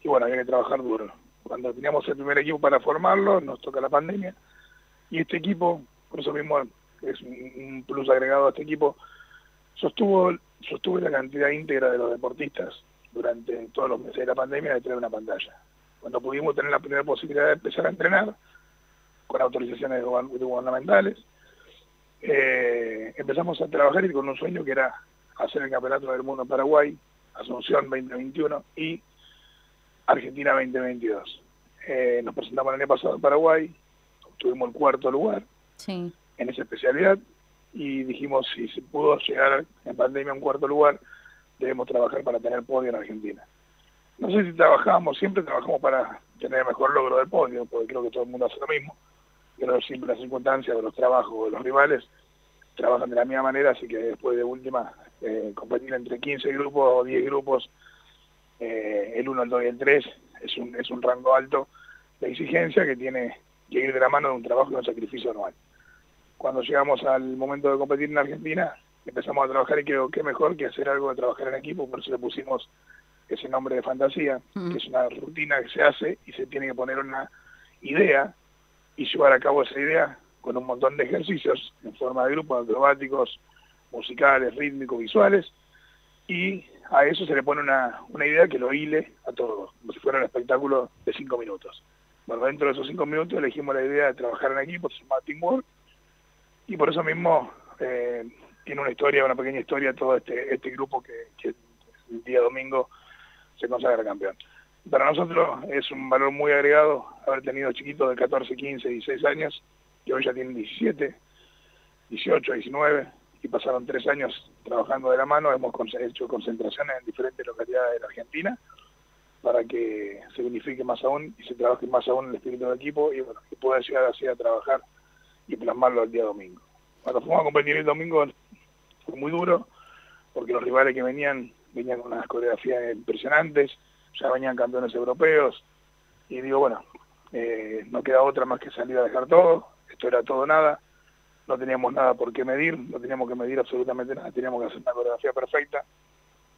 y bueno, había que trabajar duro. Cuando teníamos el primer equipo para formarlo, nos toca la pandemia y este equipo, por eso mismo es un plus agregado a este equipo, sostuvo, sostuvo la cantidad íntegra de los deportistas durante todos los meses de la pandemia de tener una pantalla. Cuando pudimos tener la primera posibilidad de empezar a entrenar, con autorizaciones gubernamentales, eh, empezamos a trabajar y con un sueño que era hacer el Campeonato del Mundo en Paraguay, Asunción 2021 y Argentina 2022. Eh, nos presentamos el año pasado en Paraguay, obtuvimos el cuarto lugar Sí. en esa especialidad y dijimos si se pudo llegar en pandemia a un cuarto lugar, debemos trabajar para tener podio en Argentina. No sé si trabajamos, siempre trabajamos para tener el mejor logro del podio, porque creo que todo el mundo hace lo mismo. Pero siempre las circunstancias de los trabajos de los rivales trabajan de la misma manera, así que después de última, eh, competir entre 15 grupos o 10 grupos, eh, el 1, el 2 y el 3, es un, es un rango alto de exigencia que tiene que ir de la mano de un trabajo y un sacrificio anual. Cuando llegamos al momento de competir en Argentina, empezamos a trabajar y creo que mejor que hacer algo de trabajar en equipo, por eso le pusimos ese nombre de fantasía, que es una rutina que se hace y se tiene que poner una idea y llevar a cabo esa idea con un montón de ejercicios en forma de grupos acrobáticos, musicales, rítmicos, visuales, y a eso se le pone una, una idea que lo hile a todo, como si fuera un espectáculo de cinco minutos. Bueno, dentro de esos cinco minutos elegimos la idea de trabajar en equipo, se llama Teamwork, y por eso mismo eh, tiene una historia, una pequeña historia, todo este, este grupo que, que el día domingo se consagra campeón. Para nosotros es un valor muy agregado haber tenido chiquitos de 14, 15, 16 años, que hoy ya tienen 17, 18, 19, y pasaron tres años trabajando de la mano. Hemos hecho concentraciones en diferentes localidades de la Argentina para que se unifique más aún y se trabaje más aún el espíritu del equipo y bueno, que pueda llegar así a trabajar y plasmarlo el día domingo. Cuando fuimos a competir el domingo fue muy duro porque los rivales que venían venían con unas coreografías impresionantes, ya venían campeones europeos y digo, bueno, eh, no queda otra más que salir a dejar todo, esto era todo nada, no teníamos nada por qué medir, no teníamos que medir absolutamente nada, teníamos que hacer una coreografía perfecta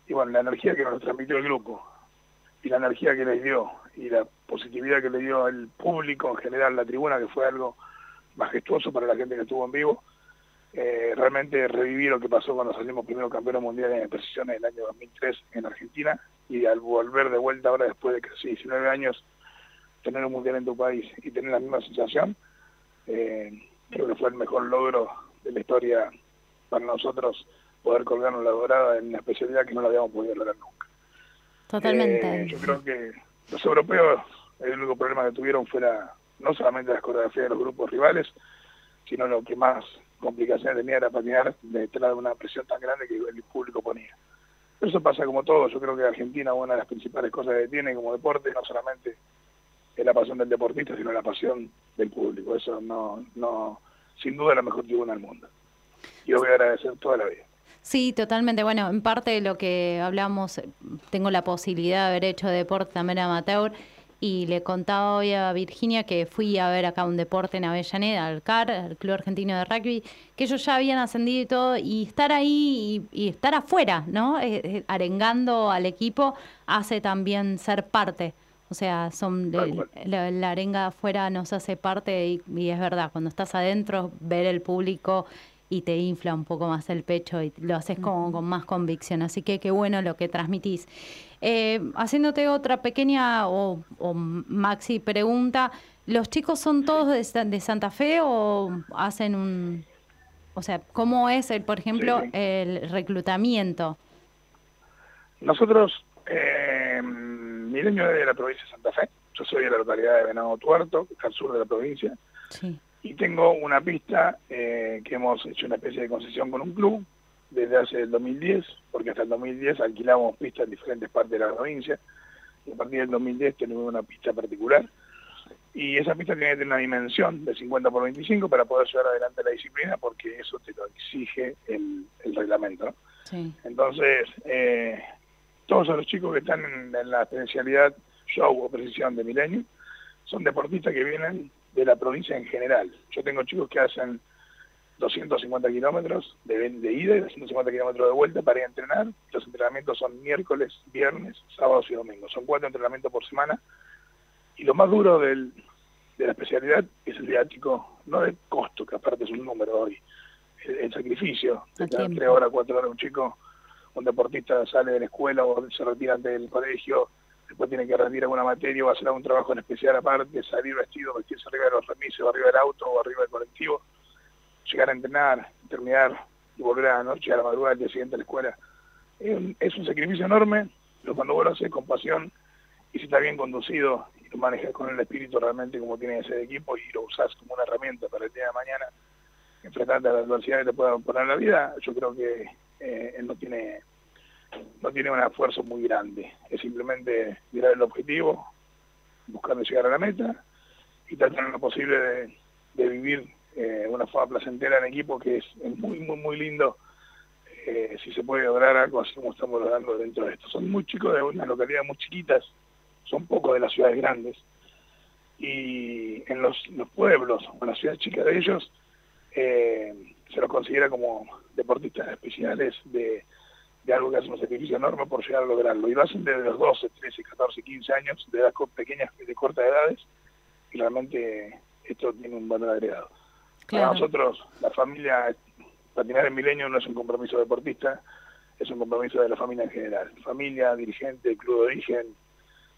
y bueno, la energía que nos transmitió el grupo y la energía que les dio y la positividad que le dio el público en general, la tribuna, que fue algo majestuoso para la gente que estuvo en vivo, eh, realmente reviví lo que pasó cuando salimos primero campeones mundiales en precisiones en el año 2003 en Argentina y al volver de vuelta ahora después de casi 19 años tener un mundial en tu país y tener la misma sensación, eh, creo que fue el mejor logro de la historia para nosotros poder colgarnos la dorada en una especialidad que no la habíamos podido lograr nunca. Totalmente. Eh, yo creo que los europeos, el único problema que tuvieron fuera no solamente las coreografías de los grupos rivales, sino lo que más complicaciones tenía era patinar detrás de una presión tan grande que el público ponía. Pero eso pasa como todo, yo creo que Argentina una de las principales cosas que tiene como deporte no solamente es la pasión del deportista, sino la pasión del público. Eso no, no, sin duda es la mejor tribuna del mundo. Y lo voy a agradecer toda la vida. Sí, totalmente. Bueno, en parte de lo que hablamos, tengo la posibilidad de haber hecho deporte también amateur y le contaba hoy a Virginia que fui a ver acá un deporte en Avellaneda, al CAR, el Club Argentino de Rugby, que ellos ya habían ascendido y todo, y estar ahí y, y estar afuera, ¿no? Eh, eh, arengando al equipo hace también ser parte. O sea, son de- la, la arenga afuera nos hace parte y, y es verdad, cuando estás adentro, ver el público y te infla un poco más el pecho y lo haces como con más convicción. Así que qué bueno lo que transmitís. Eh, haciéndote otra pequeña o, o maxi pregunta, ¿los chicos son todos de, Sa- de Santa Fe o hacen un... O sea, ¿cómo es, el, por ejemplo, Sí, el reclutamiento? Nosotros, eh, Milenio es de la provincia de Santa Fe, Yo soy de la localidad de Venado Tuerto, al sur de la provincia, Sí. Y tengo una pista eh, que hemos hecho una especie de concesión con un club desde hace el 2010, porque hasta el 2010 alquilamos pistas en diferentes partes de la provincia, y a partir del 2010 tenemos una pista particular, y esa pista tiene que tener una dimensión de 50 por 25 para poder llevar adelante la disciplina, porque eso te lo exige el, el reglamento. ¿no? Sí. Entonces, eh, todos los chicos que están en, en la especialidad show o precisión de milenio son deportistas que vienen de la provincia en general. Yo tengo chicos que hacen 250 kilómetros de, de ida y 250 kilómetros de vuelta para ir a entrenar. Los entrenamientos son miércoles, viernes, sábados y domingos. Son cuatro entrenamientos por semana. Y lo más duro del, de la especialidad es el viático, no de costo, que aparte es un número hoy, el, el sacrificio. De tres horas, cuatro horas un chico, un deportista sale de la escuela o se retira del colegio, después tiene que rendir alguna materia o hacer algún trabajo en especial aparte, salir vestido, vestirse arriba de los remises, arriba del auto o arriba del colectivo, llegar a entrenar, terminar y volver a la noche, a la madrugada, al día siguiente a la escuela. Es un, sacrificio enorme, pero cuando vos lo haces con pasión y si está bien conducido y lo manejas con el espíritu realmente como tiene el equipo y lo usás como una herramienta para el día de mañana, enfrentarte a la adversidad que te pueda poner la vida, yo creo que eh, él no tiene no tiene un esfuerzo muy grande. Es simplemente mirar el objetivo, buscando llegar a la meta y tratar lo posible de, vivir eh, una forma placentera en equipo que es, es muy, muy, muy lindo eh, si se puede lograr algo así como estamos logrando dentro de esto. Son muy chicos de unas localidades muy chiquitas, son pocos de las ciudades grandes y en los, los pueblos o en las ciudades chicas de ellos eh, se los considera como deportistas especiales de, de algo que hace un sacrificio enorme por llegar a lograrlo. Y lo hacen desde los 12, 13, 14, 15 años, de edad co- pequeñas, de cortas edades, y realmente esto tiene un valor agregado. Para nosotros, la familia, patinar en milenio no es un compromiso deportista, es un compromiso de la familia en general. Familia, dirigente, club de origen,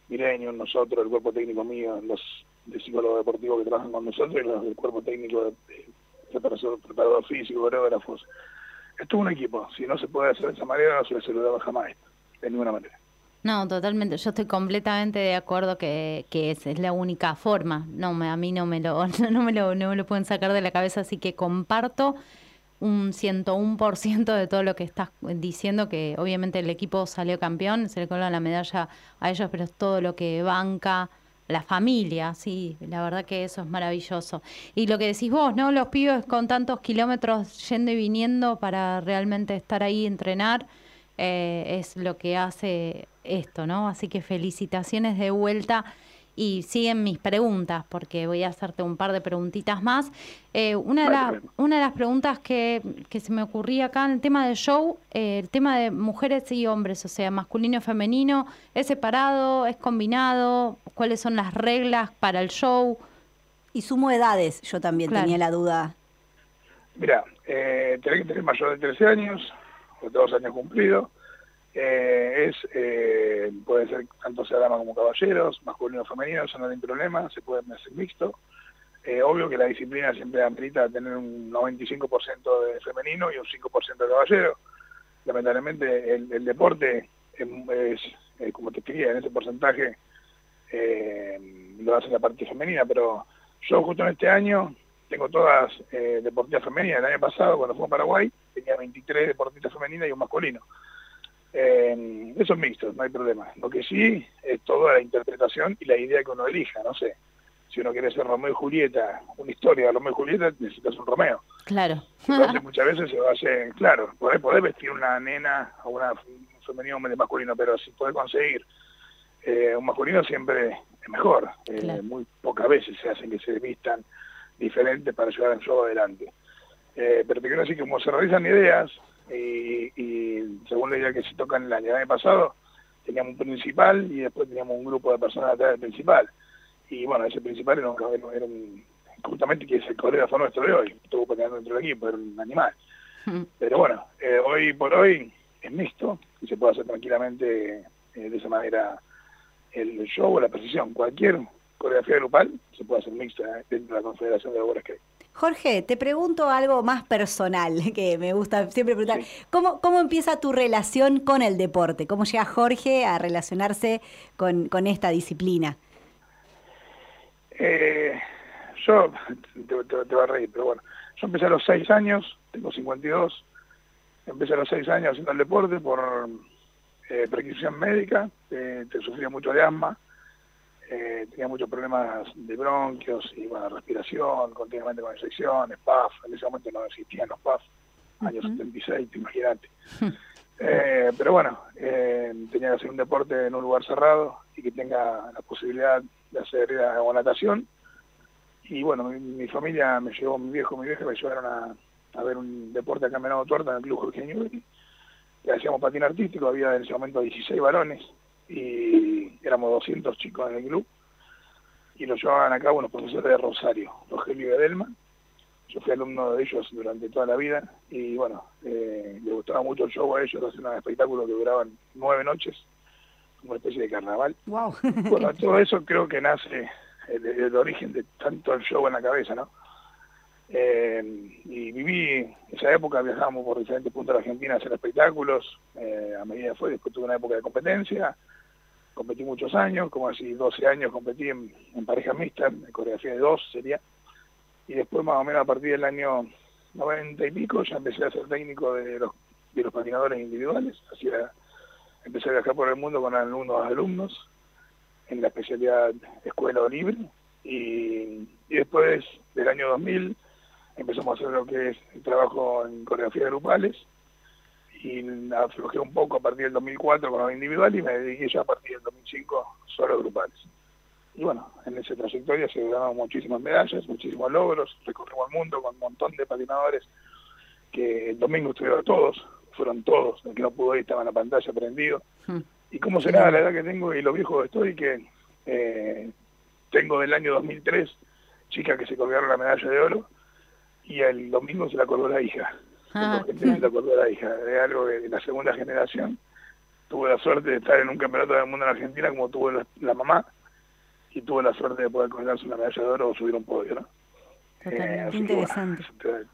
milenio, nosotros, el cuerpo técnico mío, los de psicólogos deportivos que trabajan con nosotros y los del cuerpo técnico de, de preparador, preparador físico, coreógrafos. Es un equipo. Si no se puede hacer de esa manera, no se le saludaba jamás de ninguna manera. No, totalmente. Yo estoy completamente de acuerdo que, que es, es la única forma. No, me, a mí no me lo, no me lo, no lo pueden sacar de la cabeza, así que comparto un 101% de todo lo que estás diciendo, que obviamente el equipo salió campeón, se le coló la medalla a ellos, pero es todo lo que banca la familia, sí, la verdad que eso es maravilloso. Y lo que decís vos, ¿no? Los pibes con tantos kilómetros yendo y viniendo para realmente estar ahí y entrenar, eh, es lo que hace esto, ¿no? Así que felicitaciones de vuelta y siguen mis preguntas porque voy a hacerte un par de preguntitas más. Eh, una, de la- una de las preguntas que, que se me ocurría acá en el tema del show, eh, el tema de mujeres y hombres, o sea, masculino y femenino, ¿es separado, es combinado? ¿Cuáles son las reglas para el show? Y sumo edades, yo también Claro. tenía la duda. Mira, eh, tenés que tener mayor de 13 años, o dos años cumplidos. Eh, es eh, puede ser tanto sea dama como caballeros, masculino o femenino, eso no hay problema, se puede hacer mixto. Eh, obvio que la disciplina siempre amerita tener un 95% de femenino y un 5% de caballero. Lamentablemente el, deporte es, es, como te expliqué, en ese porcentaje eh, lo hace la parte femenina, pero yo justo en este año tengo todas deportistas femeninas. El año pasado, cuando fui a Paraguay, tenía 23 deportistas femeninas y un masculino. Eh, eso es mixto, no hay problema. Lo que sí es toda la interpretación y la idea que uno elija, no sé. Si uno quiere ser Romeo y Julieta, una historia de Romeo y Julieta, necesitas un Romeo. Claro. Entonces muchas veces se hace, claro, podés, podés vestir una nena o una un femenino masculino, pero si podés conseguir eh, un masculino siempre es mejor. Eh, Claro. Muy pocas veces se hacen que se vistan diferentes para llevar el show adelante. Eh, pero te quiero decir que como se realizan ideas y, y según la idea que se toca en el año, pasado, teníamos un principal y después teníamos un grupo de personas atrás del principal. Y bueno, ese principal era un, era era un- justamente que es el coreógrafo nuestro de hoy, estuvo peleando dentro del equipo, era un animal. Pero bueno, eh, hoy por hoy es mixto y se puede hacer tranquilamente eh, de esa manera el show o la precisión. Cualquier coreografía grupal se puede hacer mixta eh, dentro de la Confederación de Bola Skate. Jorge, te pregunto algo más personal, que me gusta siempre preguntar. ¿Cómo, ¿Cómo empieza tu relación con el deporte? ¿Cómo llega Jorge a relacionarse con, con esta disciplina? Eh, yo, te, te- te va a reír, pero bueno, yo empecé a los 6 años, tengo 52, empecé a los 6 años haciendo el deporte por eh, prescripción médica, eh, te sufría mucho de asma, eh, tenía muchos problemas de bronquios y bueno, respiración, continuamente con infecciones, PAF, en ese momento no existían los PAF, años 76, te imagínate. Eh, pero bueno, eh, tenía que hacer un deporte en un lugar cerrado y que tenga la posibilidad de hacer o natación. Y bueno, mi, mi familia me llevó, mi viejo y mi vieja me llevaron a, a ver un deporte acá en Venado Tuerta en el Club Jorge Newbery. Y hacíamos patín artístico, había en ese momento 16 varones y éramos 200 chicos en el club. Y lo llevaban a cabo unos profesores de Rosario, Rogelio y Edelman. Yo fui alumno de ellos durante toda la vida y bueno, eh, les gustaba mucho el show a ellos, hacían un espectáculo que duraban nueve noches, como una especie de carnaval. Wow. Bueno, todo eso creo que nace el, el origen de tanto el show en la cabeza, ¿no? Eh, y viví esa época, viajábamos por diferentes puntos de la Argentina a hacer espectáculos, eh, a medida que fue, después tuve una época de competencia, competí muchos años, como así 12 años competí en, en pareja mixta, en coreografía de dos sería, y después más o menos a partir del año 90 y pico ya empecé a ser técnico de los, de los patinadores individuales, empecé a viajar por el mundo con algunos alumnos en la especialidad escuela libre, y, y después del año 2000 empezamos a hacer lo que es el trabajo en coreografía grupales y aflojé un poco a partir del 2004 con los individuales y me dediqué ya a partir del 2005 solo a grupales. Y bueno, en esa trayectoria se ganaron muchísimas medallas, muchísimos logros, recorrimos el mundo con un montón de patinadores que el domingo estuvieron todos, fueron todos, el que no pudo ir estaba en la pantalla prendido. Y cómo será la edad que tengo y lo viejo que estoy, que eh, tengo del año 2003 chicas que se colgaron la medalla de oro y el domingo se la colgó la hija. Ah. La colgó la hija. Es algo que de la segunda generación tuve la suerte de estar en un campeonato del mundo en Argentina como tuvo la, la mamá y tuve la suerte de poder colgarse una medalla de oro o subir un podio, ¿no? Totalmente que, bueno,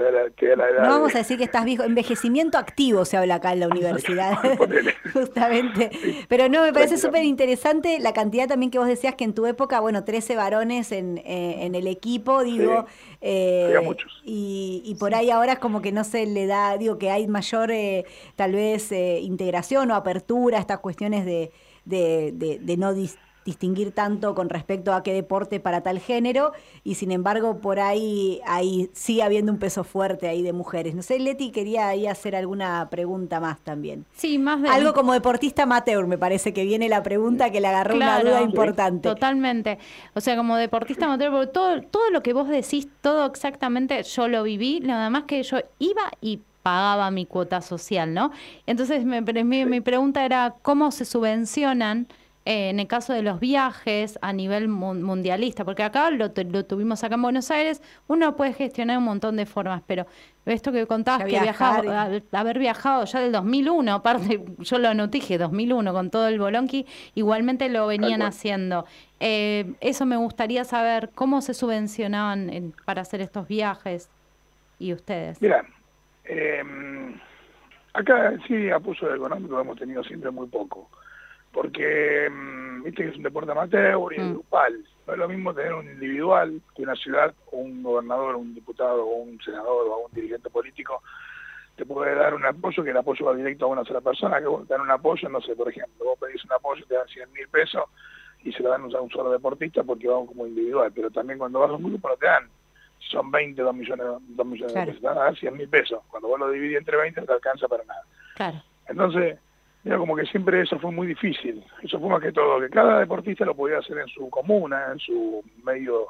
la- la edad No vamos de- a decir que estás viejo, envejecimiento activo se habla acá en la universidad, justamente. Pero no, me parece súper interesante la cantidad también que vos decías que en tu época, bueno, 13 varones en, eh, en el equipo, digo, eh, había muchos. y, y por ahí ahora es como que no se le da, digo, que hay mayor eh, tal vez eh, integración o apertura a estas cuestiones de, de, de- no dis- distinguir tanto con respecto a qué deporte para tal género y sin embargo por ahí ahí sigue habiendo un peso fuerte ahí de mujeres. No sé, Leti quería ahí hacer alguna pregunta más también. Sí, más de Algo como deportista amateur, me parece que viene la pregunta que le agarró una duda importante. Totalmente. O sea, como deportista amateur, porque todo, todo lo que vos decís, todo exactamente, yo lo viví, nada más que yo iba y pagaba mi cuota social, ¿no? Entonces, me, mi, mi pregunta era, ¿cómo se subvencionan eh, en el caso de los viajes a nivel mun- mundialista? Porque acá lo, lo tuvimos acá en Buenos Aires, uno puede gestionar un montón de formas, pero esto que contabas, Ya que viajar viajaba, haber- haber viajado ya del 2001, aparte yo lo anoté, dije 2001 con todo el bolonqui, igualmente lo venían haciendo. Eh, eso me gustaría saber, ¿cómo se subvencionaban en- para hacer estos viajes? Y ustedes. Mira, eh, acá sí apoyo económico hemos tenido siempre muy poco, porque mm, viste que es un deporte amateur y Mm. grupal. No es lo mismo tener un individual que una ciudad, o un gobernador, o un diputado, o un senador, o un dirigente político te puede dar un apoyo que el apoyo va directo a una sola persona, que vos te dan un apoyo, no sé, por ejemplo, vos pedís un apoyo, te dan 100 mil pesos y se lo dan a un solo deportista porque va como individual, pero también cuando vas a un grupo no te dan, son 20, 2 millones, 2 millones Claro. de pesos, te van dar 100 mil pesos, cuando vos lo dividís entre 20 no te alcanza para nada. Claro. Entonces, mira, como que siempre eso fue muy difícil. Eso fue más que todo, que cada deportista lo podía hacer en su comuna, en su medio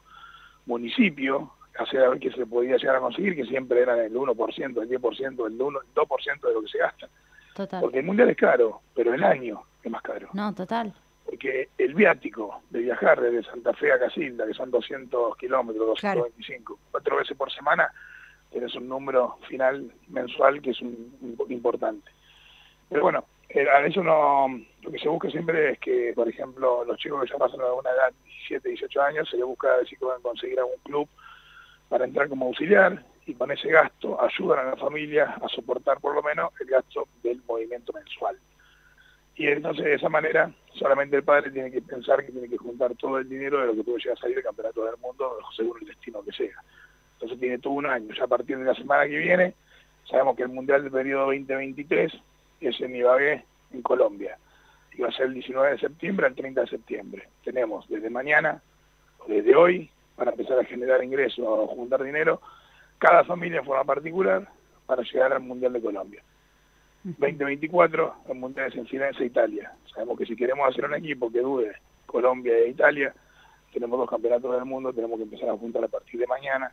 municipio, hacer a ver qué se podía llegar a conseguir, que siempre eran el 1%, el 10%, el 1, el 2% de lo que se gasta. Total. Porque el mundial es caro, pero el año es más caro. No, total. Porque el viático de viajar desde Santa Fe a Casilda, que son 200 kilómetros, 225, cuatro veces por semana, tienes un número final mensual que es un, un- importante. Pero bueno, eso no, lo que se busca siempre es que, por ejemplo, los chicos que ya pasan a una edad, 17, 18 años, se les busca decir que van a conseguir algún club para entrar como auxiliar y con ese gasto ayudan a la familia a soportar por lo menos el gasto del movimiento mensual. Y entonces de esa manera solamente el padre tiene que pensar que tiene que juntar todo el dinero de lo que puede llegar a salir del campeonato del mundo según el destino que sea. Entonces tiene todo un año. Ya a partir de la semana que viene, sabemos que el Mundial del periodo 2023 es en Ibagué, en Colombia. Y va a ser el 19 de septiembre al 30 de septiembre. Tenemos desde mañana, o desde hoy, para empezar a generar ingresos o juntar dinero, cada familia en forma particular para llegar al Mundial de Colombia. 2024, el Mundial es en Firenze, Italia. Sabemos que si queremos hacer un equipo que dude Colombia e Italia, tenemos dos campeonatos del mundo, tenemos que empezar a juntar a partir de mañana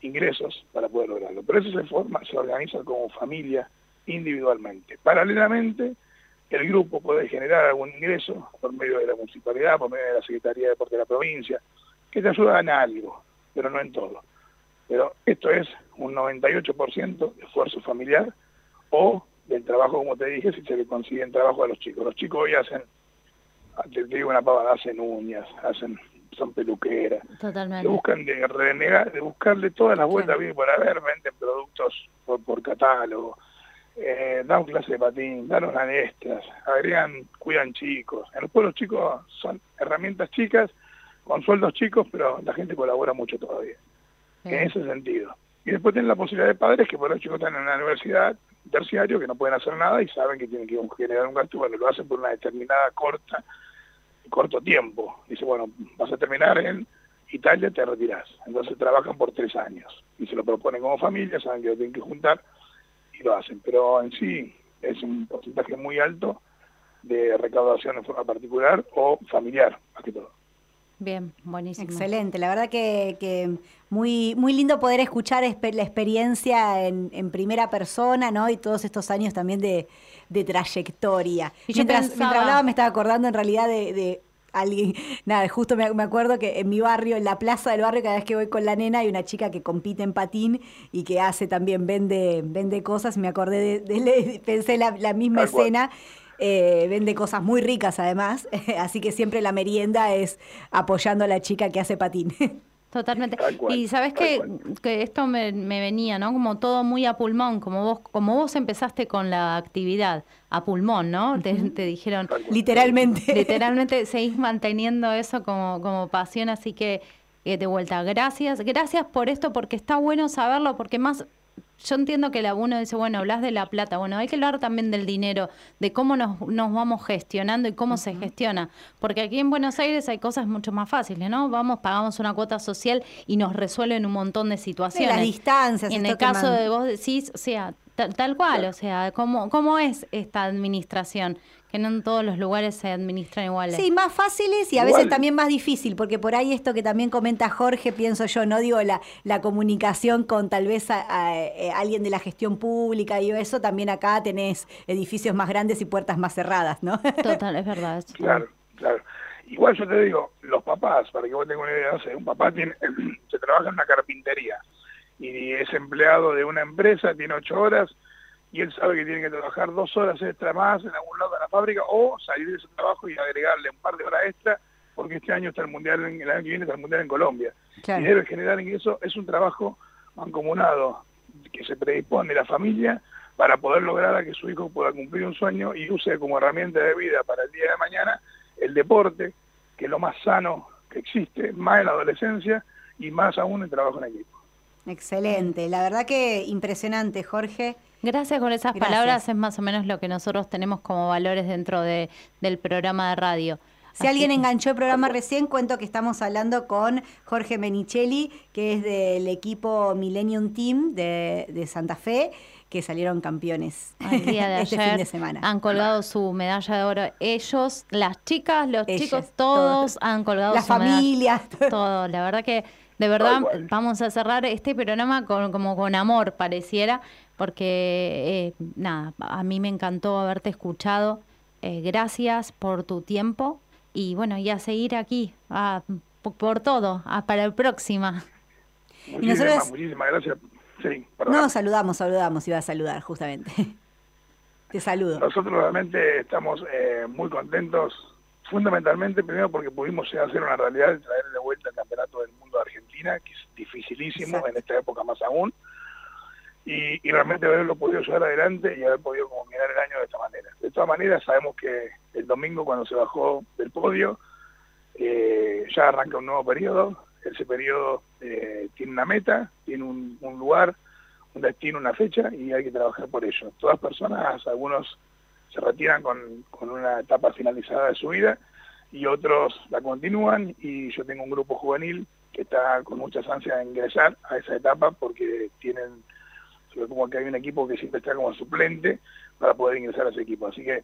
ingresos para poder lograrlo. Pero eso se forma, se organiza como familia individualmente. Paralelamente, el grupo puede generar algún ingreso por medio de la municipalidad, por medio de la Secretaría de Deporte de la provincia, que te ayudan en algo, pero no en todo. Pero esto es un 98% de esfuerzo familiar o del trabajo, como te dije, si se le consiguen trabajo a los chicos. Los chicos hoy hacen, te digo una pavada, hacen uñas, hacen son peluqueras. Totalmente. Buscan de renegar, de buscarle todas las vueltas bien por haber, venden productos por, por catálogo, eh, dan clase de patín, dan unas extras, agregan, cuidan chicos. En los pueblos chicos son herramientas chicas, con sueldos chicos, pero la gente colabora mucho todavía. En ese sentido. Y después tienen la posibilidad de padres que por los chicos están en una universidad terciario que no pueden hacer nada y saben que tienen que generar un gasto, bueno, lo hacen por una determinada corta, corto tiempo. Dice, bueno, vas a terminar en Italia, te retirás. Entonces trabajan por tres años y se lo proponen como familia, saben que lo tienen que juntar y lo hacen. Pero en sí es un porcentaje muy alto de recaudación en forma particular o familiar, más que todo. Bien, buenísimo. Excelente, la verdad que, que muy, muy lindo poder escuchar la experiencia en, en primera persona, ¿no? Y todos estos años también de, de trayectoria. Y yo mientras, pensaba- mientras hablaba me estaba acordando en realidad de, de alguien, nada, justo me, me acuerdo que en mi barrio, en la plaza del barrio, cada vez que voy con la nena hay una chica que compite en patín y que hace también, vende, vende cosas, me acordé de, pensé la, la misma Tal escena. Eh, vende cosas muy ricas además, así que siempre la merienda es apoyando a la chica que hace patín. Totalmente. Cual, y sabes que, que esto me, me venía, ¿no? Como todo muy a pulmón, como vos, como vos empezaste con la actividad a pulmón, ¿no? Te, te dijeron, Literalmente. literalmente seguís manteniendo eso como, como pasión, así que eh, de vuelta, gracias, gracias por esto, porque está bueno saberlo, porque más, yo entiendo que la uno dice, bueno, hablas de la plata, bueno, hay que hablar también del dinero, de cómo nos, nos vamos gestionando y cómo se gestiona, porque aquí en Buenos Aires hay cosas mucho más fáciles, ¿no? Vamos, pagamos una cuota social y nos resuelven un montón de situaciones. las distancias, Y en el caso man- de vos decís, o sea, tal, tal cual, o sea, ¿cómo, ¿cómo es esta administración? Que no en todos los lugares se administran iguales. Sí, más fáciles y a Igual. veces también más difícil, porque por ahí esto que también comenta Jorge, pienso yo, no digo la, la comunicación con tal vez a, a, eh, alguien de la gestión pública y eso, también acá tenés edificios más grandes y puertas más cerradas, ¿no? Total, es verdad. Claro, claro. Igual yo te digo, los papás, para que vos tengas una idea, no sé, un papá tiene, se trabaja en una carpintería y es empleado de una empresa, tiene ocho horas y él sabe que tiene que trabajar dos horas extra más en algún lado de la fábrica o salir de ese trabajo y agregarle un par de horas extra porque este año está el mundial, en- el año que viene está el mundial en Colombia. Claro. Y debe generar ingreso, es un trabajo mancomunado que se predispone la familia para poder lograr a que su hijo pueda cumplir un sueño y use como herramienta de vida para el día de mañana el deporte, que es lo más sano que existe, más en la adolescencia y más aún el trabajo en equipo. Excelente, la verdad que impresionante, Jorge. Gracias por esas Gracias. palabras, es más o menos lo que nosotros tenemos como valores dentro de, del programa de radio. Si alguien enganchó el programa recién, cuento que estamos hablando con Jorge Menicelli, que es del equipo Millennium Team de, de Santa Fe, que salieron campeones Al día de este ayer fin de semana. han colgado su medalla de oro. Ellos, las chicas, los Ellas, chicos, todos. todos han colgado La su medalla. familia. Todo, la verdad que de verdad vamos a cerrar este programa con, como con amor, pareciera, porque eh, nada, a mí me encantó haberte escuchado. Eh, gracias por tu tiempo y bueno, y a seguir aquí, a- por, por todo, a- para la próxima. Muchísimas, nosotros- muchísimas gracias. Sí. No, saludamos, saludamos, iba a saludar justamente. Te saludo. Nosotros realmente estamos eh, muy contentos, fundamentalmente primero porque pudimos hacer una realidad de traer de vuelta el campeonato del mundo de Argentina, que es dificilísimo Exacto. en esta época más aún. y, y realmente haberlo podido llevar adelante y haber podido como mirar el año de esta manera. De todas maneras, sabemos que el domingo cuando se bajó del podio, eh, ya arranca un nuevo periodo, ese periodo eh, tiene una meta, tiene un, un lugar, un destino, una fecha y hay que trabajar por ello. Todas personas, algunos se retiran con, con una etapa finalizada de su vida y otros la continúan y yo tengo un grupo juvenil que está con muchas ansias de ingresar a esa etapa porque tienen, como que hay un equipo que siempre está como suplente para poder ingresar a ese equipo. Así que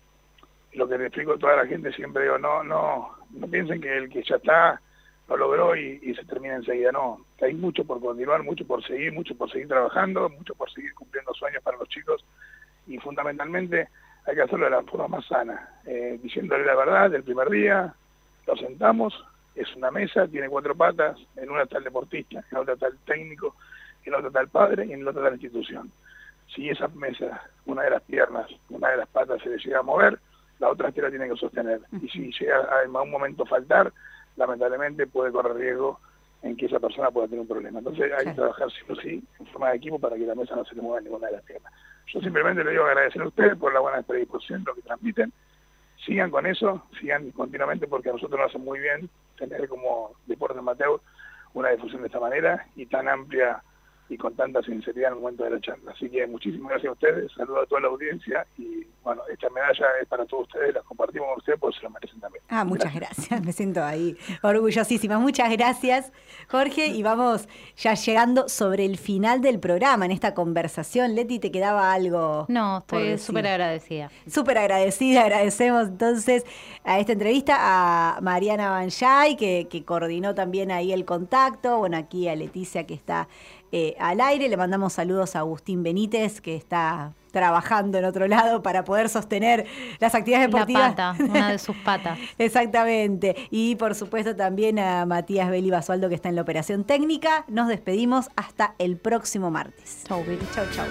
lo que le explico a toda la gente siempre digo, no, no, no piensen que el que ya está lo logró y, se termina enseguida, no, hay mucho por continuar, mucho por seguir, mucho por seguir trabajando, mucho por seguir cumpliendo sueños para los chicos y fundamentalmente hay que hacerlo de la forma más sana, eh, diciéndole la verdad del primer día, lo sentamos, es una mesa, tiene cuatro patas, en una está el deportista, en otra está el técnico, en otra está el padre y en otra está la institución. Si esa mesa, una de las piernas, una de las patas se le llega a mover, la otra es que la tiene que sostener. Y si llega a en algún momento faltar, lamentablemente puede correr riesgo en que esa persona pueda tener un problema. Entonces hay que trabajar sí o sí en forma de equipo para que la mesa no se le mueva ninguna de las piernas. Yo simplemente le digo agradecer a ustedes por la buena predisposición, lo que transmiten. Sigan con eso, sigan continuamente porque a nosotros nos hace muy bien tener como deporte amateur una difusión de esta manera y tan amplia y con tanta sinceridad en el momento de la charla. Así que muchísimas gracias a ustedes, saludo a toda la audiencia y bueno, esta medalla es para todos ustedes, la compartimos con ustedes porque se lo merecen también. Ah, muchas gracias. Me siento ahí orgullosísima. Muchas gracias, Jorge. Y vamos ya llegando sobre el final del programa en esta conversación. Leti, ¿te quedaba algo? No, estoy súper agradecida. Súper agradecida, agradecemos entonces a esta entrevista a Mariana Banjay, que, que coordinó también ahí el contacto, bueno, aquí a Leticia que está eh, al aire, le mandamos saludos a Agustín Benítez, que está trabajando en otro lado para poder sostener las actividades La deportivas. pata, una de sus patas. Exactamente. Y por supuesto también a Matías Beli Basualdo que está en la operación técnica. Nos despedimos hasta el próximo martes. Chau, Beli. Chau, chau.